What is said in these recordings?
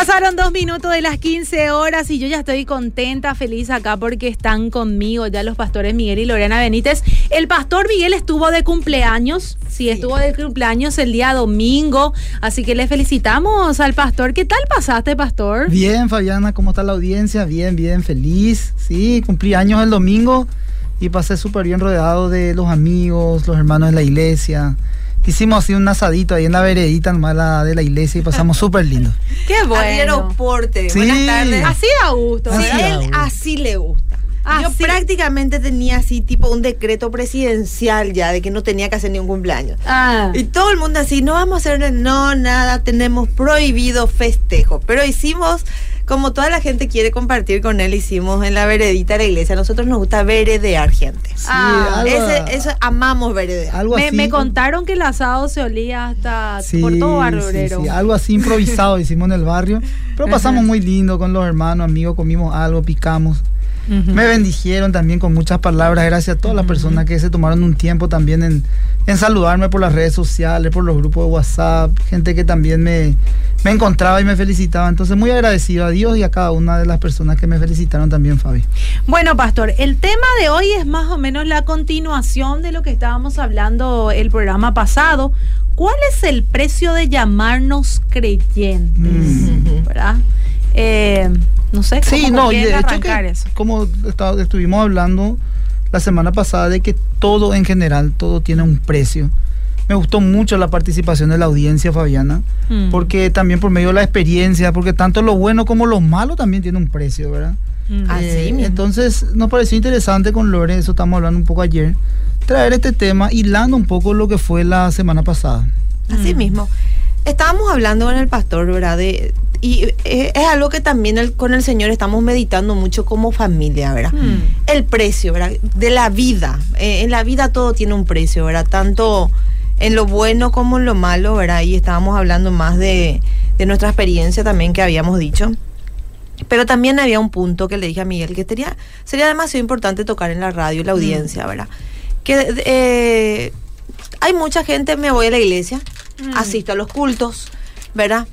Pasaron dos minutos de las 15 horas y yo ya estoy contenta, feliz acá porque están conmigo ya los pastores Miguel y Lorena Benítez. El pastor Miguel estuvo de cumpleaños, sí, estuvo de cumpleaños el día domingo, así que le felicitamos al pastor. ¿Qué tal pasaste, pastor? Bien, Fabiana, ¿cómo está la audiencia? Bien, bien, feliz. Sí, cumplí años el domingo y pasé súper bien rodeado de los amigos, los hermanos de la iglesia hicimos así un asadito ahí en la veredita nomás de la iglesia y pasamos súper lindo. Qué bueno. aeroporte. Buenas tardes. Así da gusto. Sí, él así le gusta. Ah, Yo prácticamente tenía así tipo un decreto presidencial ya de que no tenía que hacer ningún cumpleaños. Ah. Y todo el mundo así, no vamos a hacer no nada, tenemos prohibido festejo. Pero hicimos como toda la gente quiere compartir con él, hicimos en la veredita de la iglesia. A nosotros nos gusta veredear gente. ah, eso amamos veredear. Algo me, me, contaron que el asado se olía hasta por todo barrio sí, algo así improvisado hicimos en el barrio. Pero pasamos muy lindo con los hermanos, amigos, comimos algo, picamos. Me bendijeron también con muchas palabras. Gracias a todas las personas que se tomaron un tiempo también en, en, saludarme por las redes sociales, por los grupos de WhatsApp. Gente que también me, me encontraba y me felicitaba. Entonces, muy agradecido a Dios y a cada una de las personas que me felicitaron también, Fabi. Bueno, Pastor, el tema de hoy es más o menos la continuación de lo que estábamos hablando el programa pasado. ¿Cuál es el precio de llamarnos creyentes? Mm. ¿Verdad? Eh, no sé, ¿cómo sí, no, de hecho que, como estuvimos hablando la semana pasada de que todo en general, todo tiene un precio. Me gustó mucho la participación de la audiencia, Fabiana, mm. porque también por medio de la experiencia, porque tanto lo bueno como lo malo también tiene un precio, ¿verdad? Mm. Eh, entonces nos pareció interesante con Lore, eso estamos hablando un poco ayer, traer este tema hilando un poco lo que fue la semana pasada. Así mm. mismo. Estábamos hablando con el pastor, ¿verdad? De, y eh, es algo que también con el Señor estamos meditando mucho como familia, ¿verdad? Hmm. El precio, ¿verdad? De la vida. Eh, en la vida todo tiene un precio, ¿verdad? Tanto en lo bueno como en lo malo, ¿verdad? Y estábamos hablando más de, nuestra experiencia también que habíamos dicho. Pero también había un punto que le dije a Miguel que sería, sería demasiado importante tocar en la radio, la hmm. audiencia, ¿verdad? Que eh, hay mucha gente, me voy a la iglesia, hmm. asisto a los cultos, ¿verdad?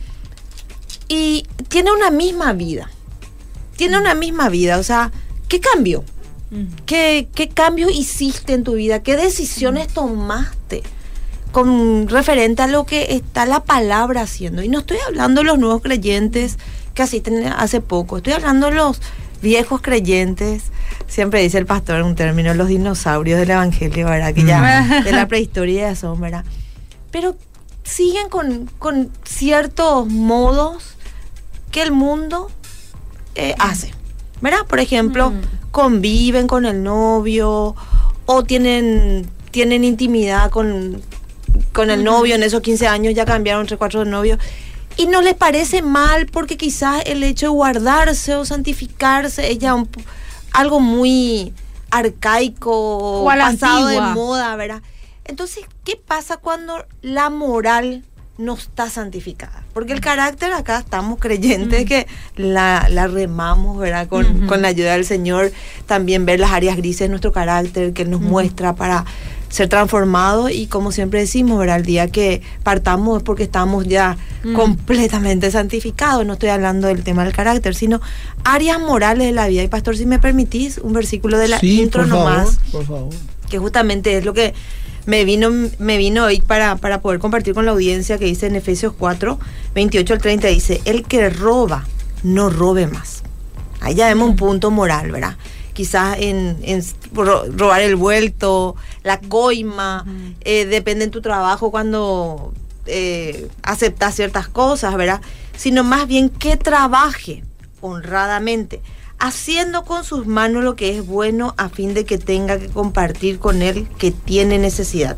Y tiene una misma vida. Tiene una misma vida. O sea, ¿qué cambio? ¿Qué, ¿Qué cambio hiciste en tu vida? ¿Qué decisiones tomaste? con referente a lo que está la palabra haciendo. Y no estoy hablando de los nuevos creyentes que asisten hace poco, estoy hablando de los viejos creyentes. Siempre dice el pastor un término, los dinosaurios del evangelio, ¿verdad? Que ya de la prehistoria son, ¿verdad? Pero siguen con, con ciertos modos que el mundo eh, hace. ¿Verdad? Por ejemplo, mm. conviven con el novio o tienen, tienen intimidad con, con el novio en esos 15 años, ya cambiaron entre cuatro de novio. Y no les parece mal porque quizás el hecho de guardarse o santificarse es ya algo muy arcaico, pasado de moda, ¿verdad? Entonces, ¿qué pasa cuando la moral no está santificada. Porque el carácter acá estamos creyentes que la, remamos, ¿verdad? Con, la ayuda del Señor. También ver las áreas grises de nuestro carácter que nos muestra para ser transformados y como siempre decimos, ¿verdad? El día que partamos es porque estamos ya completamente santificados. No estoy hablando del tema del carácter, sino áreas morales de la vida. Y pastor, si me permitís, un versículo de la intro nomás. por favor. Que justamente es lo que me vino, me vino hoy para, para poder compartir con la audiencia que dice en Efesios 4, 28 al 30, dice, el que roba, no robe más. Ahí ya vemos un punto moral, ¿verdad? Quizás en, robar el vuelto, la coima, eh, depende en tu trabajo cuando eh, aceptas ciertas cosas, ¿verdad? Sino más bien que trabaje honradamente haciendo con sus manos lo que es bueno a fin de que tenga que compartir con él que tiene necesidad.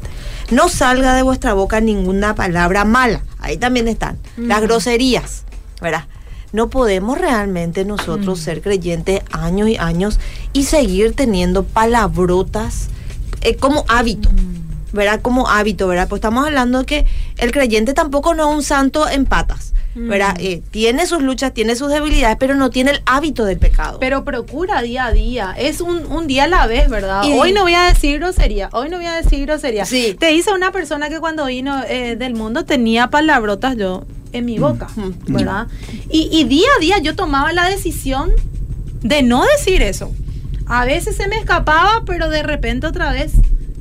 No salga de vuestra boca ninguna palabra mala. Ahí también están. Las groserías, ¿verdad? No podemos realmente nosotros Mm. ser creyentes años y años y seguir teniendo palabrotas eh, como hábito. ¿Verdad? Como hábito, ¿verdad? Pues estamos hablando que el creyente tampoco no es un santo en patas. ¿Verdad? Mm. Eh, tiene sus luchas, tiene sus debilidades, pero no tiene el hábito del pecado. Pero procura día a día. Es un, un día a la vez, ¿verdad? Y- hoy no voy a decir grosería. Hoy no voy a decir grosería. Sí. Te dice una persona que cuando vino eh, del mundo tenía palabrotas yo en mi boca, Mm. ¿verdad? Y, y día a día yo tomaba la decisión de no decir eso. A veces se me escapaba, pero de repente otra vez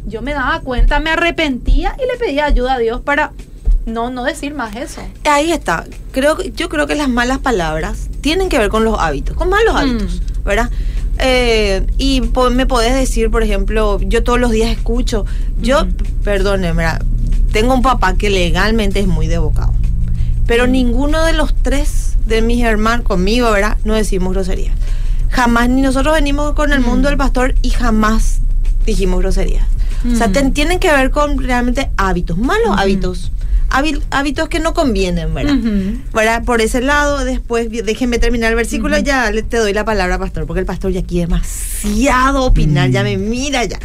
yo me daba cuenta, me arrepentía y le pedía ayuda a Dios para no, no decir más eso. Ahí está. Creo, yo creo que las malas palabras tienen que ver con los hábitos, con malos Mm. hábitos, ¿verdad? Eh, y po- me podés decir, por ejemplo, yo todos los días escucho, yo, Ujú. perdone, ¿verdad? tengo un papá que legalmente es muy devocado, pero Mm. ninguno de los tres de mis hermanos, conmigo, ¿verdad? No decimos groserías. Jamás, ni nosotros venimos con el Mm. mundo del pastor y jamás dijimos groserías. O sea, Mm. ten- tienen que ver con realmente hábitos, malos hábitos, hábitos que no convienen, ¿verdad? Por ese lado, después déjenme terminar el versículo, ya le, te doy la palabra, pastor, porque el pastor ya quiere demasiado opinar, ya me mira ya.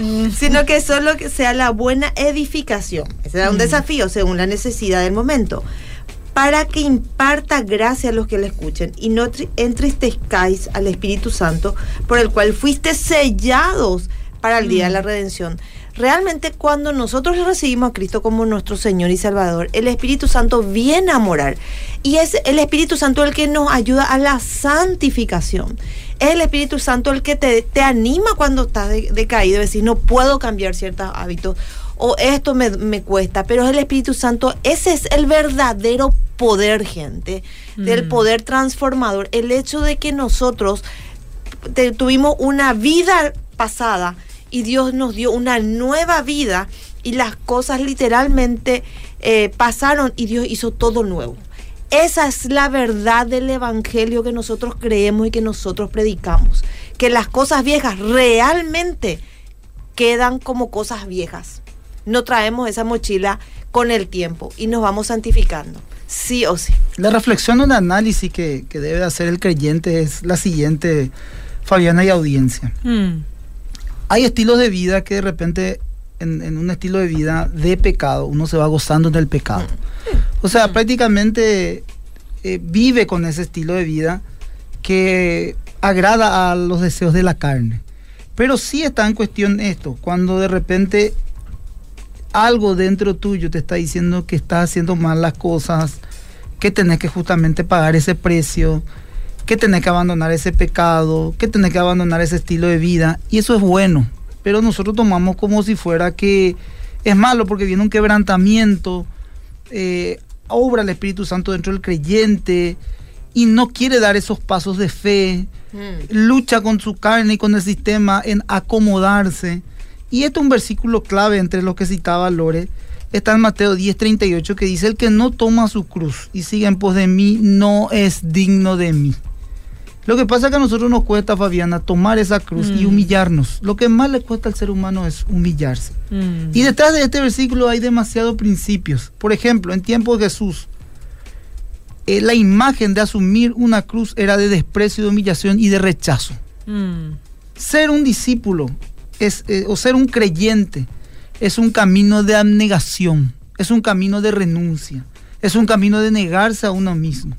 Mm. Sino que solo que sea la buena edificación. Ese era un Mm. desafío según la necesidad del momento. Para que imparta gracia a los que le escuchen y no tri- entristezcáis al Espíritu Santo, por el cual fuiste sellados para el día de la redención. Realmente cuando nosotros recibimos a Cristo como nuestro Señor y Salvador, el Espíritu Santo viene a morar. Y es el Espíritu Santo el que nos ayuda a la santificación. Es el Espíritu Santo el que te, te anima cuando estás de- decaído, decir, no puedo cambiar ciertos hábitos o esto me, me cuesta, pero es el Espíritu Santo, ese es el verdadero poder, gente, del Mm. poder transformador. El hecho de que nosotros te- tuvimos una vida pasada y Dios nos dio una nueva vida y las cosas literalmente eh, pasaron y Dios hizo todo nuevo. Esa es la verdad del Evangelio que nosotros creemos y que nosotros predicamos. Que las cosas viejas realmente quedan como cosas viejas. No traemos esa mochila con el tiempo y nos vamos santificando. Sí o sí. La reflexión o el análisis que, que debe hacer el creyente es la siguiente, Fabiana y audiencia. Mm. Hay estilos de vida que de repente en, en un estilo de vida de pecado uno se va gozando del pecado. O sea, prácticamente eh, vive con ese estilo de vida que agrada a los deseos de la carne. Pero sí está en cuestión esto, cuando de repente algo dentro tuyo te está diciendo que estás haciendo mal las cosas, que tenés que justamente pagar ese precio, que tenés que abandonar ese pecado, que tenés que abandonar ese estilo de vida, y eso es bueno, pero nosotros tomamos como si fuera que es malo porque viene un quebrantamiento, eh, obra el Espíritu Santo dentro del creyente y no quiere dar esos pasos de fe, lucha con su carne y con el sistema en acomodarse. Y este es un versículo clave entre los que citaba Lore. Está en Mateo 10:38 que dice, el que no toma su cruz y sigue en pos de mí no es digno de mí. Lo que pasa es que a nosotros nos cuesta, Fabiana, tomar esa cruz y Mm. humillarnos. Lo que más le cuesta al ser humano es humillarse. Mm. Y detrás de este versículo hay demasiados principios. Por ejemplo, en tiempo de Jesús, eh, la imagen de asumir una cruz era de desprecio, de humillación y de rechazo. Mm. Ser un discípulo es, eh, o ser un creyente es un camino de abnegación, es un camino de renuncia, es un camino de negarse a uno mismo.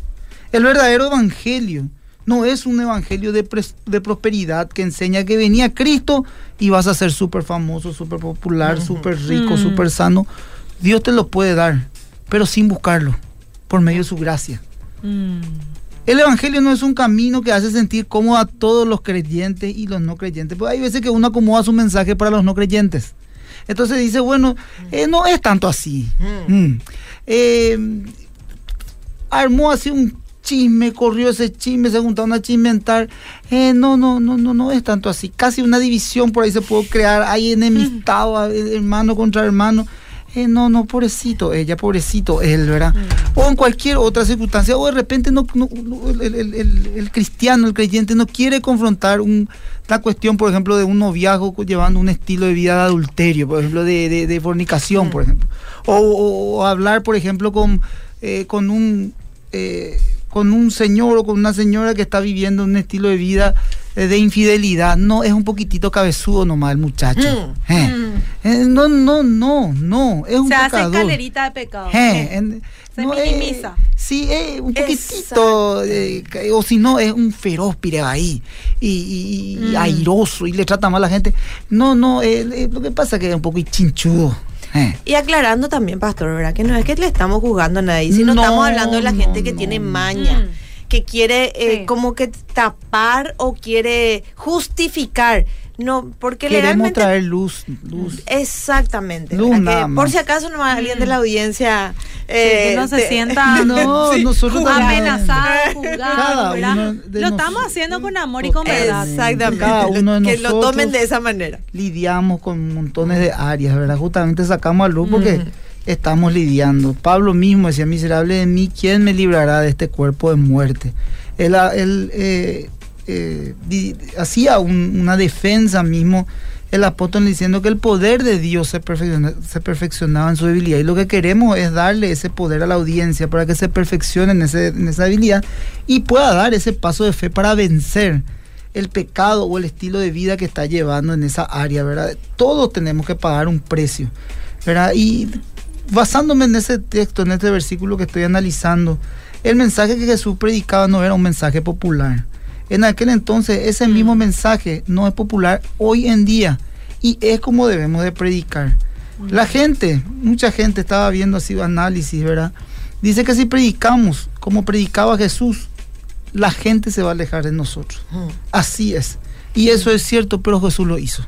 El verdadero evangelio no es un evangelio de, de prosperidad que enseña que venía Cristo y vas a ser súper famoso, súper popular, súper rico, Mm. súper sano. Dios te lo puede dar, pero sin buscarlo, por medio de su gracia. Mm. El evangelio no es un camino que hace sentir cómodo a todos los creyentes y los no creyentes. Pues hay veces que uno acomoda su mensaje para los no creyentes. Entonces dice, bueno, eh, no es tanto así. Mm. Mm. Eh, armó así un chisme, corrió ese chisme, se juntaron a chismentar. Eh, no, no, no, no, no es tanto así. Casi una división por ahí se puede crear. Hay enemistado, a- hermano contra hermano. Eh, no, no, pobrecito, ella, pobrecito, él, ¿verdad? O en cualquier otra circunstancia, o de repente no, el, el- el- el cristiano, el creyente, no quiere confrontar un, la cuestión, por ejemplo, de un noviazgo llevando un estilo de vida de adulterio, por ejemplo, de, de- de fornicación, Mm. por ejemplo. O, o- o hablar, por ejemplo, con, eh, con un eh, con un señor o con una señora que está viviendo un estilo de vida eh, de infidelidad. No, es un poquitito cabezudo nomás el muchacho. Mm, Eh. mm. Eh, no, no, no, no. Es un Se hace escalerita de pecado. Eh, en- Se no, minimiza. sí, un poquitito. O si no, es un feroz piregaí y, y- y Mm. airoso y le trata mal a la gente. No, no, lo que pasa es que es un poco chinchudo. Eh. Y aclarando también, pastor, ¿verdad? Que no es que le estamos juzgando a nadie, sino No, estamos hablando de la no, gente que no, tiene no. maña, Mm. que quiere eh, Sí. como que tapar o quiere justificar. No, porque Queremos legalmente... traer luz, luz. Exactamente. Luz Que más. por si acaso no alguien de la audiencia... que no se sienta No, Sí, nosotros uno de Lo nos- estamos haciendo con amor y con verdad. Exactamente. Cada uno de que lo tomen de esa manera. lidiamos con montones de áreas, ¿verdad? Justamente sacamos a luz porque Mm. estamos lidiando. Pablo mismo decía, miserable de mí, ¿quién me librará de este cuerpo de muerte? Él, ah, él, eh, eh, hacía un- una defensa mismo, el apóstol diciendo que el poder de Dios se, perfecciona- se perfeccionaba en su debilidad. Y lo que queremos es darle ese poder a la audiencia para que se perfeccione en, ese- en esa debilidad y pueda dar ese paso de fe para vencer el pecado o el estilo de vida que está llevando en esa área, ¿verdad? Todos tenemos que pagar un precio, ¿verdad? Y basándome en ese texto, en este versículo que estoy analizando, el mensaje que Jesús predicaba no era un mensaje popular. En aquel entonces ese mismo mensaje no es popular hoy en día y es como debemos de predicar. La gente, mucha gente estaba viendo así análisis, ¿verdad? Dice que si predicamos como predicaba Jesús, la gente se va a alejar de nosotros. Así es. Y eso es cierto, pero Jesús lo hizo.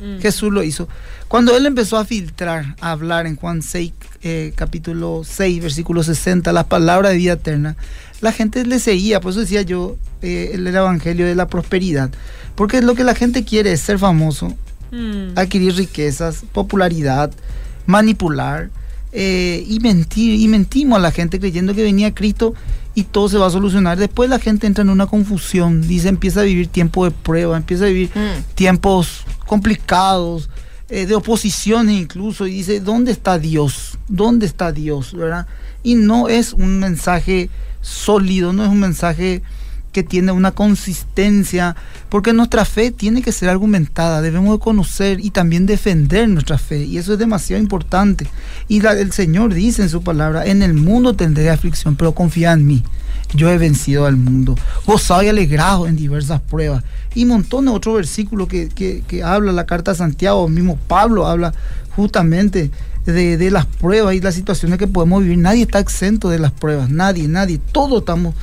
Mm. Jesús lo hizo. Cuando él empezó a filtrar, a hablar en Juan 6, eh, capítulo 6, versículo 60, las palabras de vida eterna, la gente le seguía. Por eso decía yo eh, el, el evangelio de la prosperidad. Porque lo que la gente quiere es ser famoso, Mm. adquirir riquezas, popularidad, manipular eh, y mentir. Y mentimos a la gente creyendo que venía Cristo y todo se va a solucionar. Después la gente entra en una confusión, dice, empieza a vivir tiempo de prueba, empieza a vivir Mm. tiempos complicados, eh, de oposiciones incluso, y dice, ¿dónde está Dios? ¿Dónde está Dios? ¿verdad? Y no es un mensaje sólido, no es un mensaje que tiene una consistencia, porque nuestra fe tiene que ser argumentada, debemos de conocer y también defender nuestra fe, y eso es demasiado importante. Y la- el Señor dice en su palabra, en el mundo tendré aflicción, pero confía en mí. Yo he vencido al mundo, gozado y alegrado en diversas pruebas. Y montones de otros versículos que, que, que habla la carta de Santiago, mismo Pablo habla justamente de, de las pruebas y las situaciones que podemos vivir. Nadie está exento de las pruebas, nadie, nadie, todos estamos.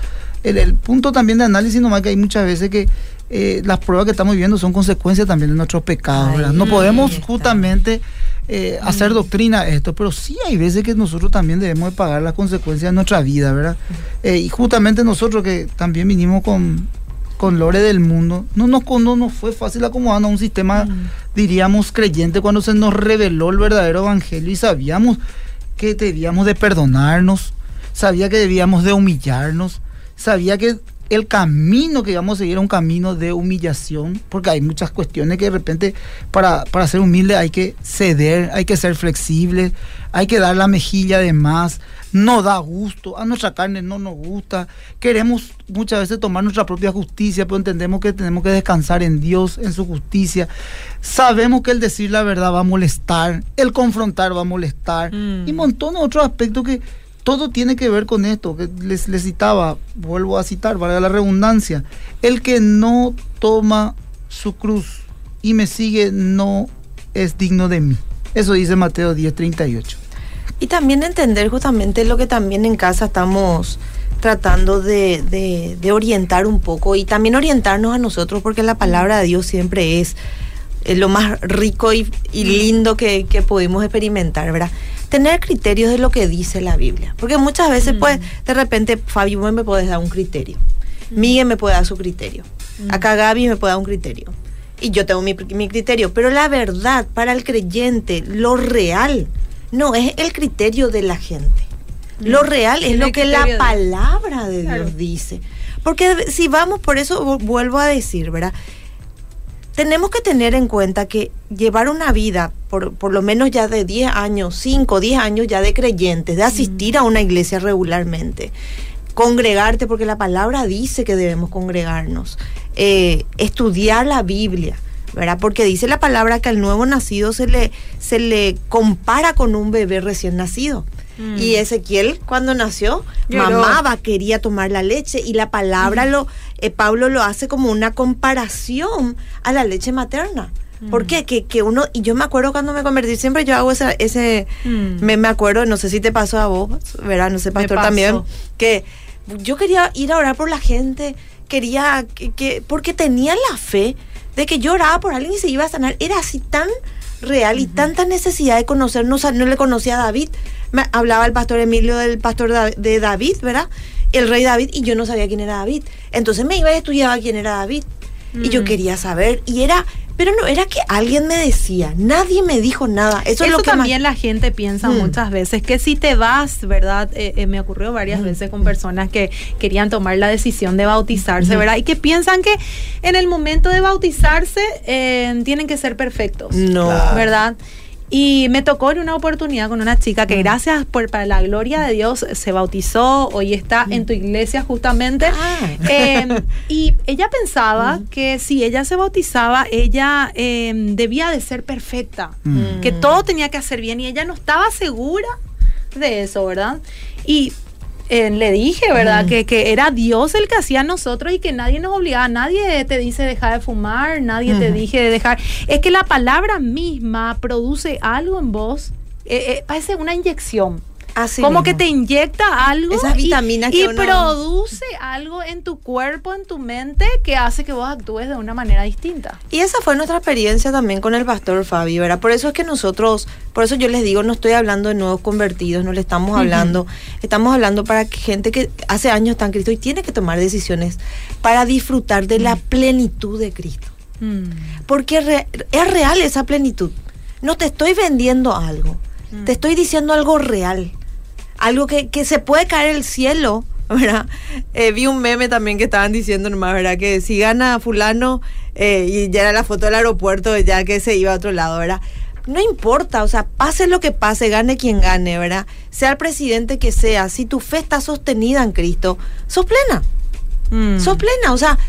El, el punto también de análisis nomás que hay muchas veces que eh, las pruebas que estamos viviendo son consecuencias también de nuestros pecados. No podemos está. Eh, hacer doctrina a esto, pero sí hay veces que nosotros también debemos de pagar las consecuencias de nuestra vida, ¿verdad? Eh, y justamente nosotros que también vinimos con, con Lore del mundo, no nos, no nos fue fácil acomodarnos a un sistema, diríamos, creyente cuando se nos reveló el verdadero evangelio y sabíamos que debíamos de perdonarnos, sabía que debíamos de humillarnos, sabía que el camino que íbamos a seguir era un camino de humillación, porque hay muchas cuestiones que de repente para, para ser humilde hay que ceder, hay que ser flexible, hay que dar la mejilla de más, no da gusto, a nuestra carne no nos gusta, queremos muchas veces tomar nuestra propia justicia, pero entendemos que tenemos que descansar en Dios, en su justicia. Sabemos que el decir la verdad va a molestar, el confrontar va a molestar, Mm. y montones de otros aspectos que todo tiene que ver con esto, que les, les citaba, vuelvo a citar, valga la redundancia, el que no toma su cruz y me sigue no es digno de mí. Eso dice Mateo 10:38. Y también entender justamente lo que también en casa estamos tratando de, de- de orientar un poco y también orientarnos a nosotros porque la palabra de Dios siempre es eh, lo más rico y, y lindo que, que pudimos experimentar, ¿verdad? Tener criterios de lo que dice la Biblia. Porque muchas veces, Mm. pues, de repente, Fabio vos me puedes dar un criterio. Miguel me puede dar su criterio. Mm. Acá Gaby me puede dar un criterio. Y yo tengo mi, mi criterio. Pero la verdad, para el creyente, lo real, no es el criterio de la gente. Lo real es Es lo que la de- palabra de Claro. Dios dice. Porque si vamos, por eso vu- vuelvo a decir, ¿verdad? Tenemos que tener en cuenta que llevar una vida, por, por lo menos ya de 10 años, 5, 10 años ya de creyentes, de asistir a una iglesia regularmente, congregarte, porque la palabra dice que debemos congregarnos, eh, estudiar la Biblia, ¿verdad? Porque dice la palabra que al nuevo nacido se le, se le compara con un bebé recién nacido. Mm. Y Ezequiel, cuando nació, Lloró. mamaba, quería tomar la leche y la palabra lo, eh, Pablo lo hace como una comparación a la leche materna. ¿Por qué? Que, que uno, y yo me acuerdo cuando me convertí, siempre yo hago ese, ese Mm. me, me acuerdo, no sé si te pasó a vos, ¿verdad? No sé, pastor también, que yo quería ir a orar por la gente, quería que, que- porque tenía la fe de que yo oraba por alguien y se iba a sanar. Era así tan real y tanta necesidad de conocer, no, no le conocía a David. Me hablaba el pastor Emilio del pastor de David, ¿verdad? El rey David, y yo no sabía quién era David. Entonces me iba y estudiaba quién era David. Y yo Mm. quería saber, y era, pero no era que alguien me decía, nadie me dijo nada. Eso, Eso, es lo que más- también la gente piensa Mm. muchas veces, que si te vas, ¿verdad? Eh, eh, me ocurrió varias veces con personas que querían tomar la decisión de bautizarse, ¿verdad? Y que piensan que en el momento de bautizarse eh, tienen que ser perfectos, No. ¿verdad? Y me tocó en una oportunidad con una chica Mm. que gracias por para la gloria de Dios se bautizó, hoy está en tu iglesia justamente. Ah. Eh, y ella pensaba que si ella se bautizaba, ella eh, debía de ser perfecta, Mm. que todo tenía que hacer bien y ella no estaba segura de eso, ¿verdad? Y eh, le dije, ¿verdad? Que, que era Dios el que hacía a nosotros y que nadie nos obligaba, nadie te dice dejar de fumar, nadie te dije de dejar. Es que la palabra misma produce algo en vos, eh, eh, parece una inyección. Así como mismo. que te inyecta algo Esas y- vitaminas y, que uno- produce algo en tu cuerpo, en tu mente, que hace que vos actúes de una manera distinta. Y esa fue nuestra experiencia también con el pastor Fabi, ¿verdad? Por eso es que nosotros, por eso yo les digo, no estoy hablando de nuevos convertidos, no le estamos hablando, estamos hablando para que gente que hace años está en Cristo y tiene que tomar decisiones para disfrutar de la plenitud de Cristo. Porque es, re- es real esa plenitud. No te estoy vendiendo algo, te estoy diciendo algo real, algo que, que se puede caer el cielo. ¿verdad? Eh, vi un meme también que estaban diciendo nomás, ¿verdad? Que si gana fulano, eh, y ya era la foto del aeropuerto, ya que se iba a otro lado, ¿verdad? No importa, o sea, pase lo que pase, gane quien gane, ¿verdad? Sea el presidente que sea, si tu fe está sostenida en Cristo, sos plena. Mm. Sos plena, o sea,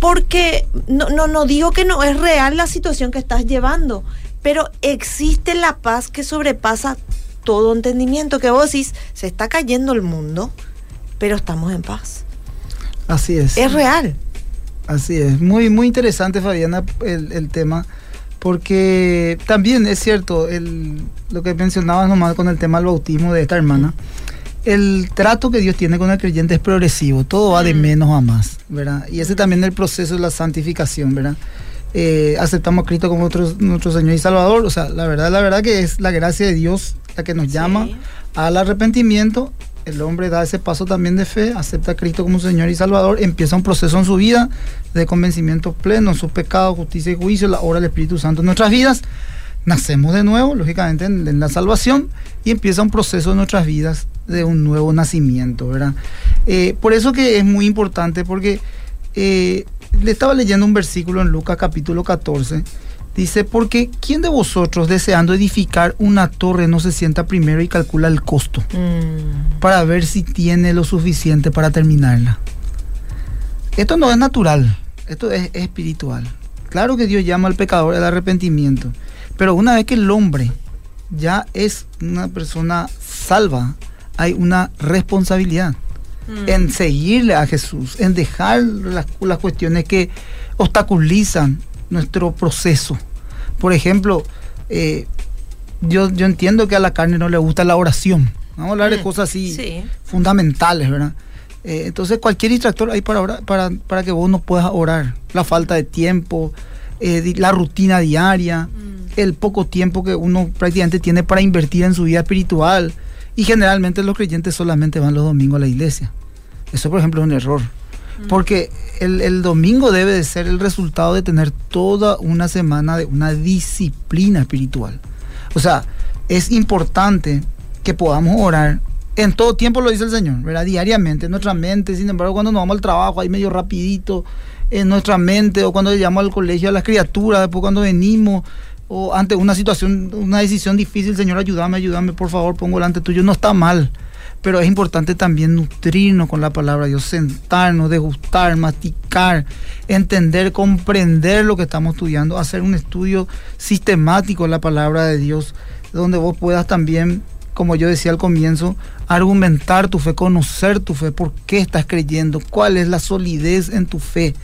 porque no, no, no digo que no es real la situación que estás llevando, pero existe la paz que sobrepasa todo entendimiento, que vos decís, se está cayendo el mundo, pero estamos en paz. Así es. Es real. Así es. Muy, muy interesante, Fabiana, el, el tema. Porque también es cierto, el, lo que mencionabas nomás con el tema del bautismo de esta hermana. El trato que Dios tiene con el creyente es progresivo, todo va de menos a más, ¿verdad? Y ese también es el proceso de la santificación, ¿verdad? Eh, aceptamos a Cristo como nuestro, nuestro Señor y Salvador, o sea, la verdad, la verdad que es la gracia de Dios la que nos llama al arrepentimiento. El hombre da ese paso también de fe, acepta a Cristo como Señor y Salvador, empieza un proceso en su vida de convencimiento pleno en sus pecados, justicia y juicio, la obra del Espíritu Santo en nuestras vidas. Nacemos de nuevo, lógicamente, en, en la salvación y empieza un proceso en nuestras vidas de un nuevo nacimiento, ¿verdad? Eh, por eso que es muy importante, porque eh, le estaba leyendo un versículo en Lucas capítulo 14. Dice, porque ¿quién de vosotros deseando edificar una torre no se sienta primero y calcula el costo para ver si tiene lo suficiente para terminarla? Esto no es natural, esto es espiritual. Claro que Dios llama al pecador al arrepentimiento, pero una vez que el hombre ya es una persona salva, hay una responsabilidad en seguirle a Jesús, en dejar las, las cuestiones que obstaculizan nuestro proceso. Por ejemplo, eh, yo, yo entiendo que a la carne no le gusta la oración. Vamos a hablar de Mm, cosas así sí. fundamentales, ¿verdad? Eh, entonces cualquier distractor hay para, orar- para, para que vos no puedas orar. La falta de tiempo, eh, la rutina diaria, el poco tiempo que uno prácticamente tiene para invertir en su vida espiritual. Y generalmente los creyentes solamente van los domingos a la iglesia. Eso, por ejemplo, es un error. Porque el, el domingo debe de ser el resultado de tener toda una semana de una disciplina espiritual. O sea, es importante que podamos orar. En todo tiempo lo dice el Señor, ¿verdad? Diariamente, en nuestra mente. Sin embargo, cuando nos vamos al trabajo, ahí medio rapidito, en nuestra mente, o cuando llegamos al colegio a las criaturas, después cuando venimos, o ante una situación, una decisión difícil, Señor, ayúdame, ayúdame, por favor, pongo delante tuyo, no está mal. Pero es importante también nutrirnos con la palabra de Dios, sentarnos, degustar, masticar, entender, comprender lo que estamos estudiando, hacer un estudio sistemático de la palabra de Dios, donde vos puedas también, como yo decía al comienzo, argumentar tu fe, conocer tu fe, por qué estás creyendo, cuál es la solidez en tu fe.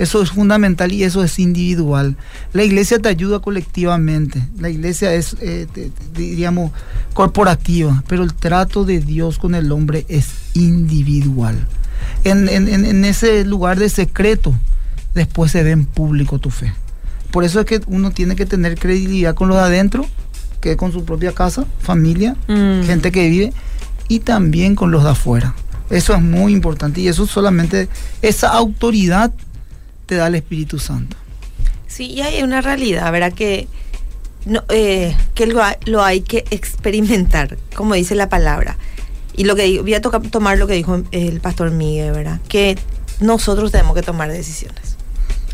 Eso es fundamental y eso es individual. La iglesia te ayuda colectivamente. La iglesia es, eh, diríamos, corporativa, pero el trato de Dios con el hombre es individual. En, en ese lugar de secreto, después se ve en público tu fe. Por eso es que uno tiene que tener credibilidad con los de adentro, que es con su propia casa, familia, mm. gente que vive, y también con los de afuera. Eso es muy importante y eso solamente, esa autoridad te da el Espíritu Santo. Sí, y hay una realidad, ¿verdad? Que, no, eh, que lo, lo, hay que experimentar, como dice la palabra. Y lo que voy a tomar lo que dijo el pastor Miguel, ¿verdad? Que nosotros tenemos que tomar decisiones.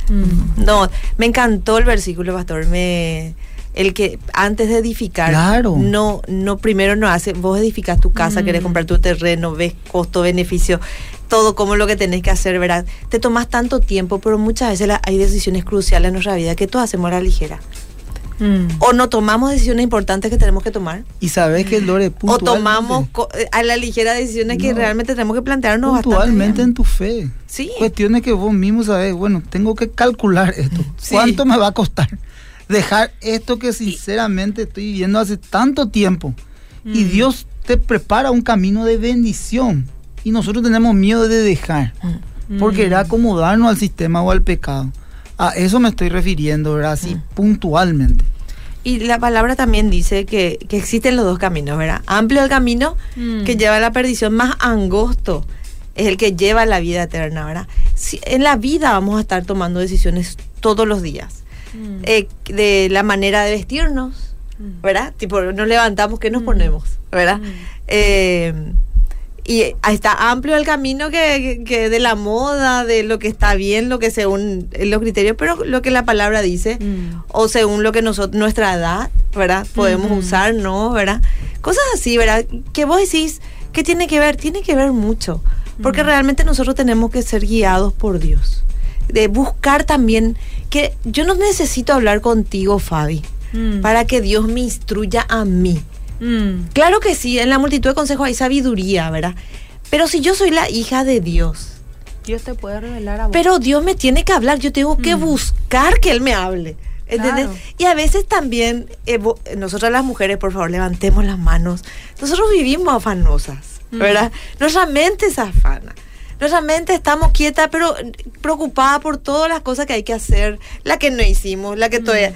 Mm. No, me encantó el versículo, pastor. Me, el que antes de edificar, claro. no, no primero no hace, vos edificas tu casa, querés mm. comprar tu terreno, ves costo, beneficio, todo como lo que tenés que hacer, ¿verdad? Te tomas tanto tiempo, pero muchas veces hay decisiones cruciales en nuestra vida que todos hacemos a la ligera. Mm. O no tomamos decisiones importantes que tenemos que tomar. Y sabes que Lore O tomamos a la ligera decisiones que realmente tenemos que plantearnos puntualmente en tu fe. Sí. Cuestiones que vos mismo sabes, bueno, tengo que calcular esto. ¿Cuánto me va a costar dejar esto que sinceramente estoy viviendo hace tanto tiempo? Y mm. Dios te prepara un camino de bendición y nosotros tenemos miedo de dejar, mm. porque era acomodarnos al sistema o al pecado. A eso me estoy refiriendo, ¿verdad? Así mm. puntualmente. Y la palabra también dice que, existen los dos caminos, ¿verdad? Amplio el camino mm. que lleva a la perdición, más angosto es el que lleva a la vida eterna, ¿verdad? Si, en la vida vamos a estar tomando decisiones todos los días. Eh, de la manera de vestirnos, ¿verdad? Tipo, nos levantamos, ¿qué nos ponemos? ¿Verdad? Eh, y está amplio el camino que, de la moda, de lo que está bien, lo que según los criterios, pero lo que la palabra dice, mm. o según lo que nosotros, nuestra edad, ¿verdad? Podemos usar, ¿no? ¿Verdad? Cosas así, ¿verdad? Que vos decís, ¿qué tiene que ver? Tiene que ver mucho, porque mm. realmente nosotros tenemos que ser guiados por Dios, de buscar también, que yo no necesito hablar contigo, Fabi, mm. para que Dios me instruya a mí. Mm. Claro que sí, en la multitud de consejos hay sabiduría, ¿verdad? Pero si yo soy la hija de Dios. Dios te puede revelar a vos. Pero Dios me tiene que hablar, yo tengo que mm. buscar que Él me hable. ¿Entendés? Y a veces también, eh, nosotras las mujeres, por favor, levantemos las manos. Nosotros vivimos afanosas. ¿verdad? Nuestra mente es afana. Nuestra mente estamos quietas, pero preocupada por todas las cosas que hay que hacer, la que no hicimos, la que todavía...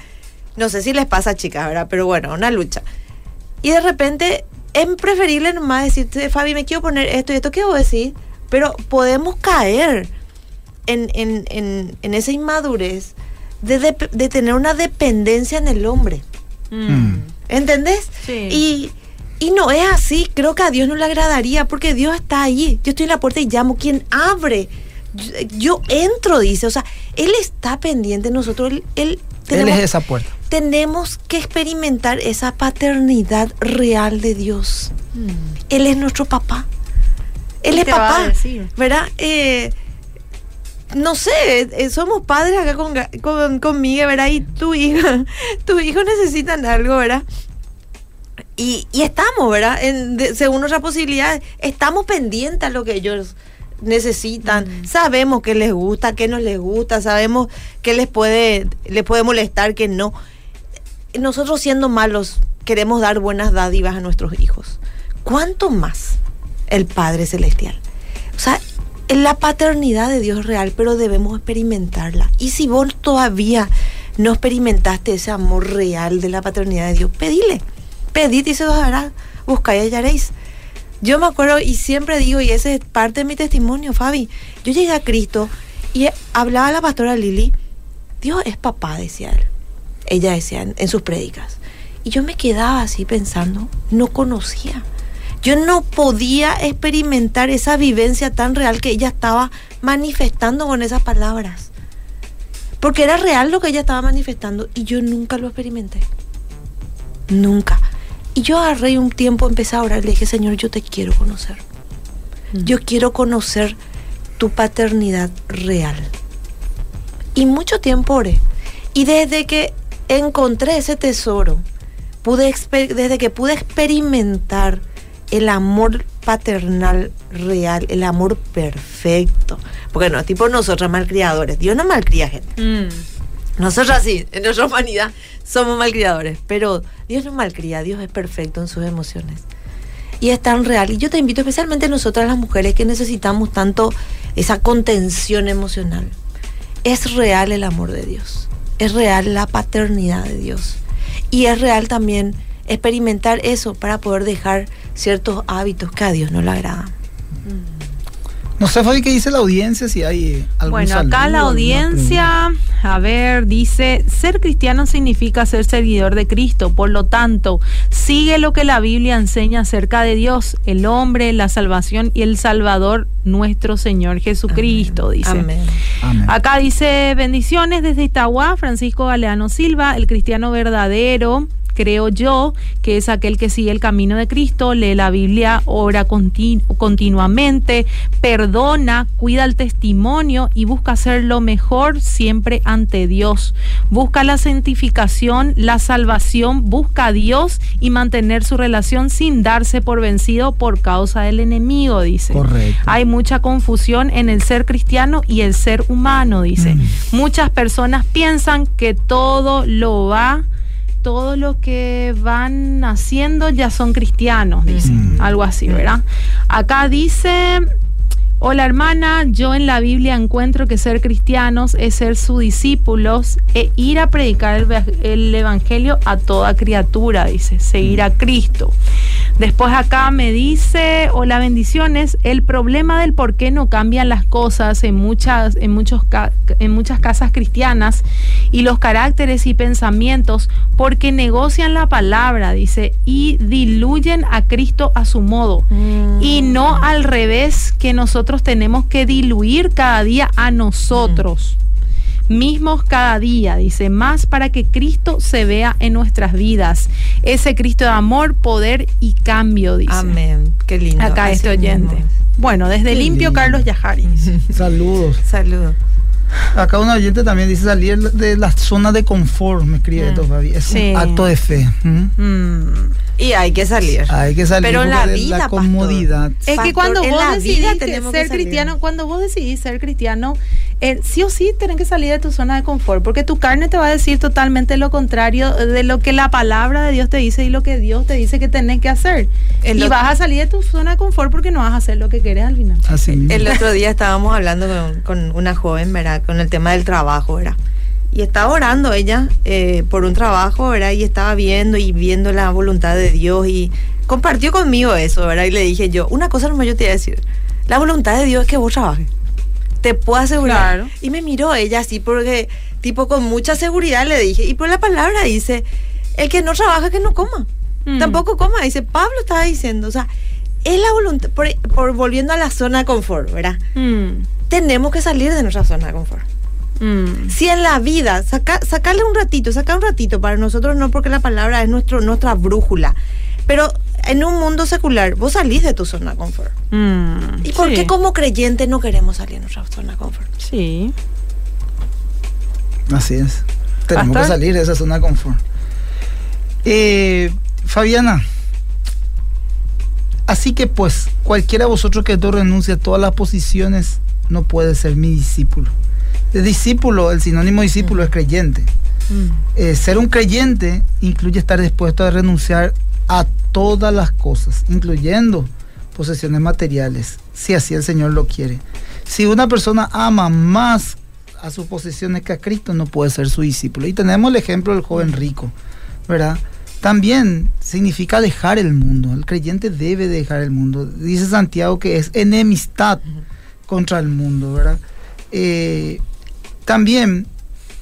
No sé si les pasa, chicas, ¿verdad? Pero bueno, una lucha. Y de repente es preferible nomás decirte, Fabi, me quiero poner esto y esto, ¿qué voy a decir? Pero podemos caer en, en, en, en esa inmadurez de, de, tener una dependencia en el hombre. Mm. ¿Entendés? Sí. Y, y no es así. Creo que a Dios no le agradaría porque Dios está ahí. Yo estoy en la puerta y llamo. Quien abre? Yo, entro, dice. O sea, Él está pendiente de nosotros. Él, él, él es esa puerta tenemos que experimentar esa paternidad real de Dios. Mm. Él es nuestro papá. Él es papá, ¿verdad? Eh, no sé, eh, somos padres acá con, con, conmigo, ¿verdad? Y tu hija, tu hijo necesitan algo, ¿verdad? Y, y estamos, ¿verdad? En, según nuestras posibilidades, estamos pendientes a lo que ellos necesitan, sabemos qué les gusta, qué no les gusta, sabemos qué les puede, les puede molestar, qué no nosotros siendo malos queremos dar buenas dádivas a nuestros hijos. ¿Cuánto más el Padre Celestial? O sea, la paternidad de Dios es real, pero debemos experimentarla. Y si vos todavía no experimentaste ese amor real de la paternidad de Dios, pedile. Pedid y se os dará. Buscáis y hallaréis. Yo me acuerdo y siempre digo, y ese es parte de mi testimonio, Fabi. Yo llegué a Cristo y hablaba la pastora Lili. Dios es papá, decía él ella decía en, sus prédicas. Y yo me quedaba así pensando, no conocía. Yo no podía experimentar esa vivencia tan real que ella estaba manifestando con esas palabras. Porque era real lo que ella estaba manifestando y yo nunca lo experimenté. Nunca. Y yo agarré un tiempo, empecé a orar le dije, Señor, yo te quiero conocer. Mm. Yo quiero conocer tu paternidad real. Y mucho tiempo oré. Y desde que encontré ese tesoro, pude desde que pude experimentar el amor paternal real, el amor perfecto. Porque no, tipo nosotros malcriadores. Dios no malcría gente. Mm. Nosotros sí, en nuestra humanidad somos malcriadores, pero Dios no malcría, Dios es perfecto en sus emociones. Y es tan real. Y yo te invito, especialmente nosotras las mujeres que necesitamos tanto esa contención emocional. Es real el amor de Dios. Es real la paternidad de Dios. Y es real también experimentar eso para poder dejar ciertos hábitos que a Dios no le agradan. No sé, Fabi, qué dice la audiencia, si hay algún Bueno, acá saludo, la audiencia, a ver, dice, ser cristiano significa ser seguidor de Cristo, por lo tanto, sigue lo que la Biblia enseña acerca de Dios, el hombre, la salvación y el Salvador, nuestro Señor Jesucristo, dice. Amén. Amén. Acá dice bendiciones desde Itagua, Francisco Galeano Silva, el cristiano verdadero. Creo yo que es aquel que sigue el camino de Cristo, lee la Biblia, ora continu- continuamente, perdona, cuida el testimonio y busca hacer lo mejor siempre ante Dios. Busca la santificación, la salvación, busca a Dios y mantener su relación sin darse por vencido por causa del enemigo, dice. Correcto. Hay mucha confusión en el ser cristiano y el ser humano, dice. Mm. Muchas personas piensan que todo lo va, todo lo que van haciendo ya son cristianos, dice. Mm. Algo así, ¿verdad? Acá dice, hola hermana, yo en la Biblia encuentro que ser cristianos es ser sus discípulos e ir a predicar el, el evangelio a toda criatura, dice, seguir a Cristo. Después acá me dice, hola bendiciones, el problema del por qué no cambian las cosas en muchas, en muchos en muchas casas cristianas y los caracteres y pensamientos porque negocian la palabra, dice, y diluyen a Cristo a su modo. Y no al revés, que nosotros tenemos que diluir cada día a nosotros. Mismos cada día, dice, más para que Cristo se vea en nuestras vidas. Ese Cristo de amor, poder y cambio, dice. Amén. Qué lindo. Acá Así este oyente. mismo. Bueno, desde Qué Limpio, lindo. Carlos Yajari. Saludos. Saludos. Acá un oyente también dice salir de la zona de confort, me escribe esto, Fabi. Es Sí. un acto de fe. Mm. Y hay que salir. Hay que salir Pero la de vida, la pastor. comodidad. Es que cuando vos decidís que ser cristiano, cuando vos decidís ser cristiano, eh, sí o sí tenés que salir de tu zona de confort, porque tu carne te va a decir totalmente lo contrario de lo que la palabra de Dios te dice y lo que Dios te dice que tenés que hacer. El y otro- vas a salir de tu zona de confort porque no vas a hacer lo que querés al final. Así mismo. El otro día estábamos hablando con, con una joven, ¿verdad? Con el tema del trabajo, ¿verdad? Y estaba orando ella eh, por un trabajo, ¿verdad? Y estaba viendo y viendo la voluntad de Dios y compartió conmigo eso, ¿verdad? Y le dije yo, una cosa nomás yo te voy a decir, la voluntad de Dios es que vos trabajes. Te puedo asegurar. Claro. Y me miró ella así porque, tipo, con mucha seguridad le dije, y por la palabra dice, el que no trabaja que no coma. Mm. Tampoco coma, dice, Pablo estaba diciendo, o sea, es la voluntad, por, por volviendo a la zona de confort, ¿verdad? Mm, tenemos que salir de nuestra zona de confort. mm. Si en la vida, saca, sacarle un ratito, sacar un ratito para nosotros no porque la palabra es nuestro, nuestra brújula, pero en un mundo secular vos salís de tu zona de confort. Mm, ¿Y por sí, qué como creyentes no queremos salir de nuestra zona de confort? Sí. Así es. Tenemos que salir de esa zona de confort. Eh, Fabiana, así que pues, cualquiera de vosotros que no renuncie a todas las posiciones no puede ser mi discípulo. De discípulo, el sinónimo discípulo es creyente. Mm, Eh, ser un creyente incluye estar dispuesto a renunciar a todas las cosas, incluyendo posesiones materiales, si así el Señor lo quiere. Si una persona ama más a sus posesiones que a Cristo, no puede ser su discípulo. Y tenemos el ejemplo del joven rico, ¿verdad? También significa dejar el mundo. El creyente debe dejar el mundo. Dice Santiago que es enemistad contra el mundo, ¿verdad? Eh, también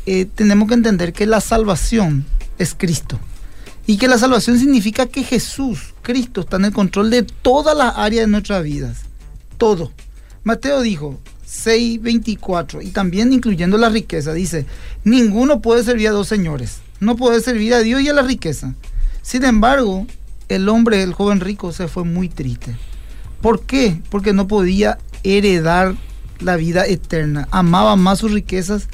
eh, tenemos que entender que la salvación es Cristo. Y que la salvación significa que Jesús, Cristo, está en el control de todas las áreas de nuestras vidas. Todo. Mateo dijo, 6:24 y también incluyendo la riqueza, dice, ninguno puede servir a dos señores, no puede servir a Dios y a la riqueza. Sin embargo, el hombre, el joven rico, se fue muy triste. ¿Por qué? Porque no podía heredar la vida eterna, amaba más sus riquezas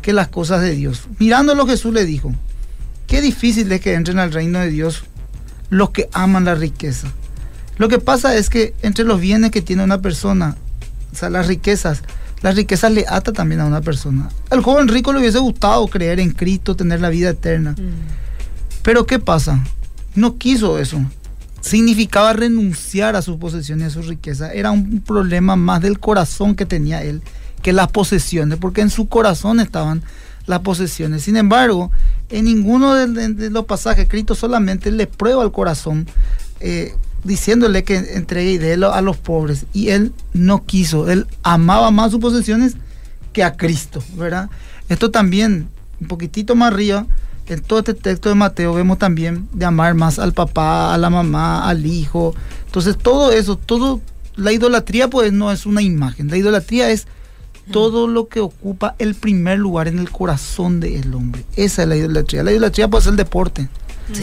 que las cosas de Dios. Mirándolo Jesús le dijo, qué difícil es que entren al reino de Dios los que aman la riqueza. Lo que pasa es que entre los bienes que tiene una persona, o sea, las riquezas, las riquezas le ata también a una persona. Al joven rico le hubiese gustado creer en Cristo, tener la vida eterna. Mm. Pero ¿qué pasa? No quiso eso. Significaba renunciar a sus posesiones y a su riqueza. Era un problema más del corazón que tenía él que las posesiones, porque en su corazón estaban las posesiones. Sin embargo, en ninguno de, los pasajes Cristo solamente le prueba al corazón, eh, diciéndole que entregue de él a los pobres. Y él no quiso, él amaba más sus posesiones que a Cristo, ¿verdad? Esto también, un poquitito más arriba, en todo este texto de Mateo vemos también de amar más al papá, a la mamá, al hijo. Entonces todo eso, todo, la idolatría pues no es una imagen, la idolatría es todo lo que ocupa el primer lugar en el corazón del hombre. Esa es la idolatría. La idolatría puede ser el deporte.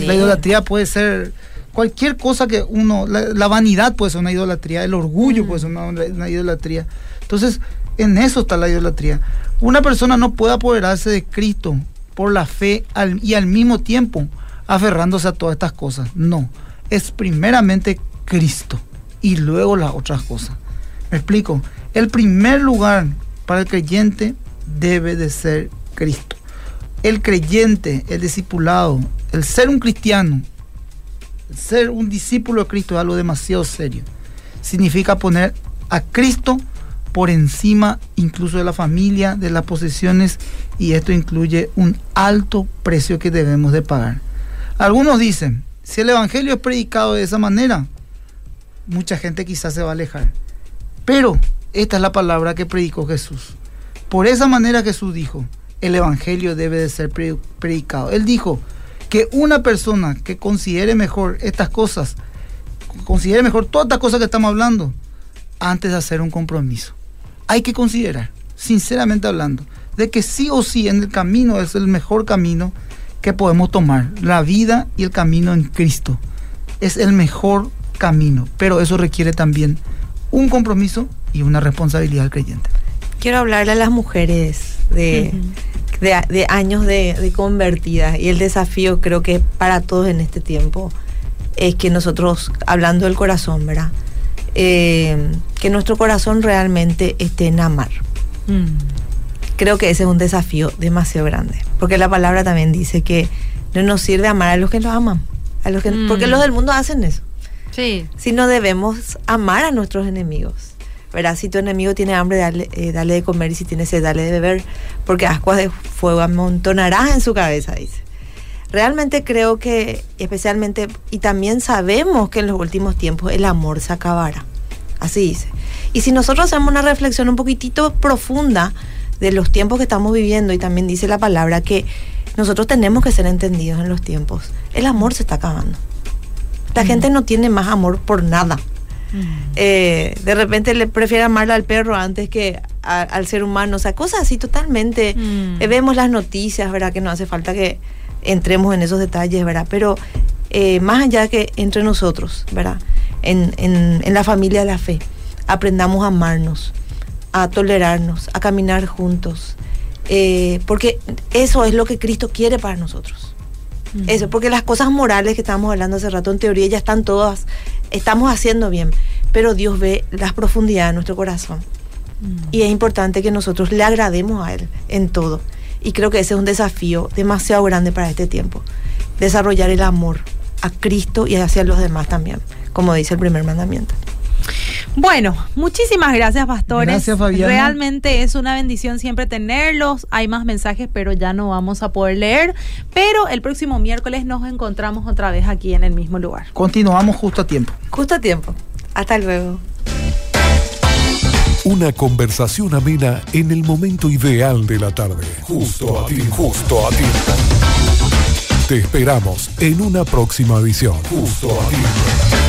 La idolatría puede ser cualquier cosa que uno, la, vanidad puede ser una idolatría, el orgullo puede ser una, idolatría. Entonces, en eso está la idolatría. Una persona no puede apoderarse de Cristo por la fe y al mismo tiempo aferrándose a todas estas cosas. No, es primeramente Cristo y luego las otras cosas. Me explico. El primer lugar para el creyente debe de ser Cristo. El creyente, el discipulado, el ser un cristiano, el ser un discípulo de Cristo es algo demasiado serio. Significa poner a Cristo por encima incluso de la familia, de las posesiones, y esto incluye un alto precio que debemos de pagar. Algunos dicen, si el Evangelio es predicado de esa manera, mucha gente quizás se va a alejar. Pero esta es la palabra que predicó Jesús. Por esa manera Jesús dijo, el Evangelio debe de ser predicado. Él dijo que una persona que considere mejor estas cosas, considere mejor todas estas cosas que estamos hablando, antes de hacer un compromiso. Hay que considerar, sinceramente hablando, de que sí o sí en el camino es el mejor camino que podemos tomar. La vida y el camino en Cristo es el mejor camino, pero eso requiere también un compromiso y una responsabilidad al creyente. Quiero hablarle a las mujeres de, de, años de, convertidas y el desafío creo que para todos en este tiempo es que nosotros, hablando del corazón, ¿verdad? Eh, que nuestro corazón realmente esté en amar. Mm. Creo que ese es un desafío demasiado grande, porque la palabra también dice que no nos sirve amar a los que nos aman, a los que, porque mm. los del mundo hacen eso. Sí. Sino debemos amar a nuestros enemigos. ¿Verdad? Si tu enemigo tiene hambre, dale, eh, dale de comer y si tiene sed, dale de beber, porque ascuas de fuego amontonarás en su cabeza, dice. Realmente creo que, especialmente, y también sabemos que en los últimos tiempos el amor se acabará. Así dice. Y si nosotros hacemos una reflexión un poquitito profunda de los tiempos que estamos viviendo, y también dice la palabra que nosotros tenemos que ser entendidos en los tiempos, el amor se está acabando. La gente no tiene más amor por nada. Eh, de repente le prefiere amar al perro antes que al ser humano, o sea, cosas así totalmente. Mm. Eh, vemos las noticias, ¿verdad? Que no hace falta que entremos en esos detalles, ¿verdad? Pero eh, más allá que entre nosotros, ¿verdad? En, en, la familia de la fe, aprendamos a amarnos, a tolerarnos, a caminar juntos, porque eso es lo que Cristo quiere para nosotros. Eso, porque las cosas morales que estábamos hablando hace rato, en teoría ya están todas estamos haciendo bien, pero Dios ve las profundidades de nuestro corazón. Y es importante que nosotros le agrademos a Él en todo. Y creo que ese es un desafío demasiado grande para este tiempo. Desarrollar el amor a Cristo y hacia los demás también, como dice el primer mandamiento. Bueno, muchísimas gracias, pastores. Gracias, Fabián. Realmente es una bendición siempre tenerlos. Hay más mensajes, pero ya no vamos a poder leer. Pero el próximo miércoles nos encontramos otra vez aquí en el mismo lugar. Continuamos justo a tiempo. Justo a tiempo. Hasta luego. Una conversación amena en el momento ideal de la tarde. Justo a ti, justo a ti. Te esperamos en una próxima edición. Justo a ti.